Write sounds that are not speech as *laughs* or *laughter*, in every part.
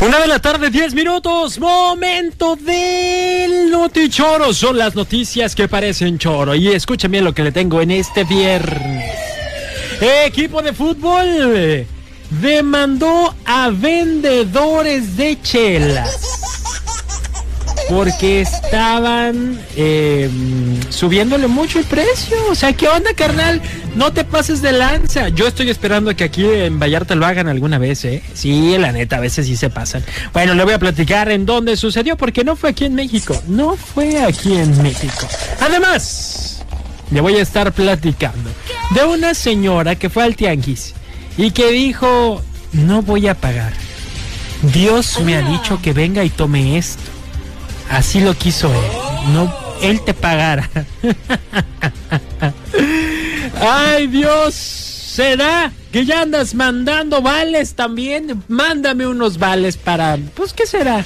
Una de la tarde, 10 minutos. Momento del Notichoro. Son las noticias que parecen choro. Y escuchen bien lo que le tengo en este viernes. Equipo de fútbol demandó a vendedores de chelas porque estaban eh, subiéndole mucho el precio. O sea, ¿qué onda, carnal? No te pases de lanza. Yo estoy esperando que aquí en Vallarta lo hagan alguna vez, ¿eh? Sí, la neta, a veces sí se pasan. Bueno, le voy a platicar en dónde sucedió, porque no fue aquí en México. No fue aquí en México. Además, le voy a estar platicando de una señora que fue al tianguis y que dijo, no voy a pagar. Dios me ha dicho que venga y tome esto. Así lo quiso él. No, él te pagara. Ay, Dios. ¿Será que ya andas mandando vales también? Mándame unos vales para, pues, ¿qué será?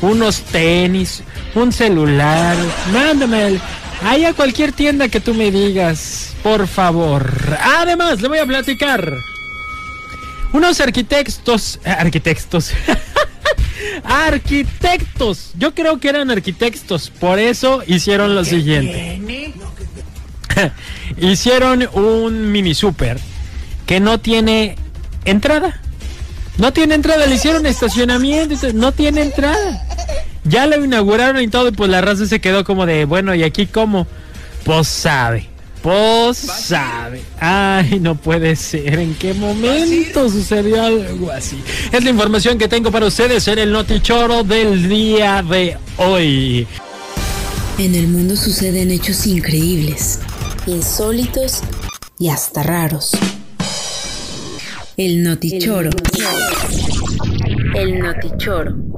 Unos tenis, un celular. Mándame ahí a cualquier tienda que tú me digas, por favor. Además, le voy a platicar. Unos arquitectos, arquitectos, *laughs* arquitectos. Yo creo que eran arquitectos, por eso hicieron lo siguiente. *laughs* hicieron un mini super que no tiene entrada. No tiene entrada, le hicieron estacionamiento, no tiene entrada. Ya lo inauguraron y todo, y pues la raza se quedó como de, bueno, ¿y aquí cómo? Pues sabe. Pues sabe. Ay, no puede ser. ¿En qué momento sucedió algo así? Es la información que tengo para ustedes en el Notichoro del día de hoy. En el mundo suceden hechos increíbles, insólitos y hasta raros. El Notichoro. El Notichoro.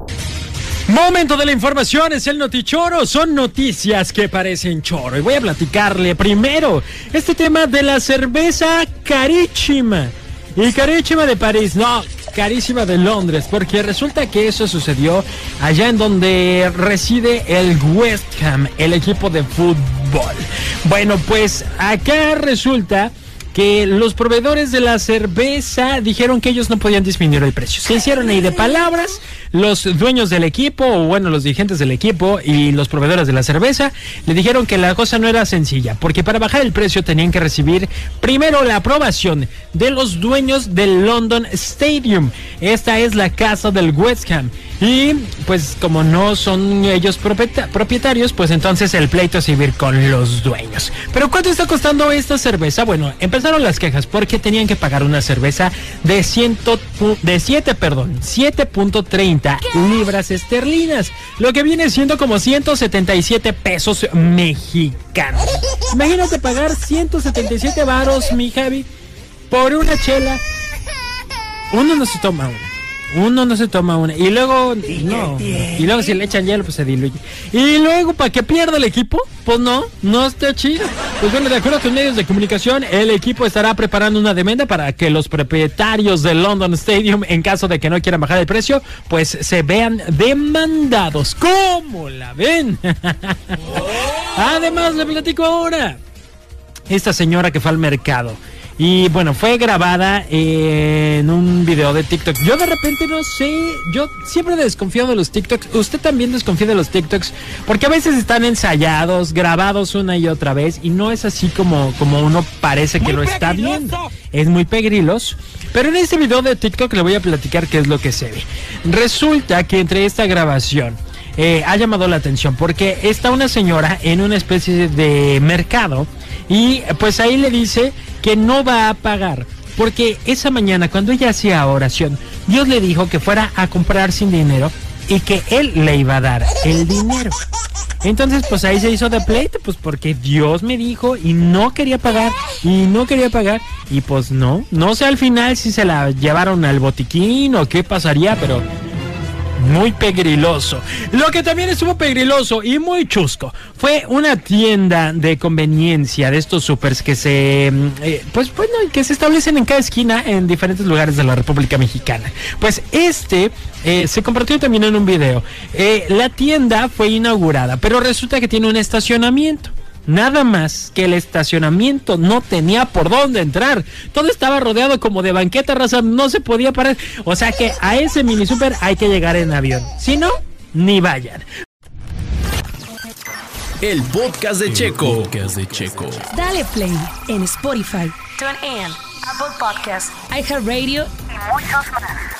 Momento de la información, es el notichoro, son noticias que parecen choro. Y voy a platicarle primero este tema de la cerveza carísima. Y carísima de París, no, carísima de Londres, porque resulta que eso sucedió allá en donde reside el West Ham, el equipo de fútbol. Bueno, pues acá resulta que los proveedores de la cerveza dijeron que ellos no podían disminuir el precio. Se hicieron ahí de palabras los dueños del equipo, o bueno, los dirigentes del equipo y los proveedores de la cerveza, le dijeron que la cosa no era sencilla, porque para bajar el precio tenían que recibir primero la aprobación de los dueños del London Stadium. Esta es la casa del West Ham. Y pues como no son ellos propietarios, pues entonces el pleito es vivir con los dueños. Pero ¿cuánto está costando esta cerveza? Bueno, empezaron las quejas porque tenían que pagar una cerveza de, ciento, de 7, perdón, 7.30 libras esterlinas, lo que viene siendo como 177 pesos mexicanos. Imagínate pagar 177 varos, mi Javi, por una chela. Uno no se toma una uno no se toma una. Y luego, no. Y luego si le echan hielo, pues se diluye. Y luego, para que pierda el equipo, pues no, no está chido. Pues bueno, de acuerdo con medios de comunicación, el equipo estará preparando una demanda para que los propietarios del London Stadium, en caso de que no quieran bajar el precio, pues se vean demandados. ¿Cómo la ven? *laughs* Además, le platico ahora. Esta señora que fue al mercado y bueno, fue grabada en un video de TikTok. Yo de repente no sé, yo siempre desconfío de los TikToks. Usted también desconfía de los TikToks porque a veces están ensayados, grabados una y otra vez y no es así como, como uno parece que lo está viendo. Es muy pegrilos. Pero en este video de TikTok le voy a platicar qué es lo que se ve. Resulta que entre esta grabación eh, ha llamado la atención porque está una señora en una especie de mercado y pues ahí le dice que no va a pagar. Porque esa mañana cuando ella hacía oración, Dios le dijo que fuera a comprar sin dinero y que él le iba a dar el dinero. Entonces, pues ahí se hizo de pleito, pues porque Dios me dijo y no quería pagar, y no quería pagar, y pues no, no sé al final si se la llevaron al botiquín o qué pasaría, pero muy pegriloso. Lo que también estuvo pegriloso y muy chusco fue una tienda de conveniencia de estos supers que se, mm, eh, pues bueno, que se establecen en cada esquina en diferentes lugares de la República Mexicana. Pues este eh, se compartió también en un video. Eh, la tienda fue inaugurada, pero resulta que tiene un estacionamiento. Nada más que el estacionamiento no tenía por dónde entrar. Todo estaba rodeado como de banqueta, raza, no se podía parar. O sea que a ese mini super hay que llegar en avión. Si no, ni vayan. El podcast de Checo. podcast de Checo. Dale play en Spotify, TuneIn, Apple Podcasts iHeartRadio y muchos más.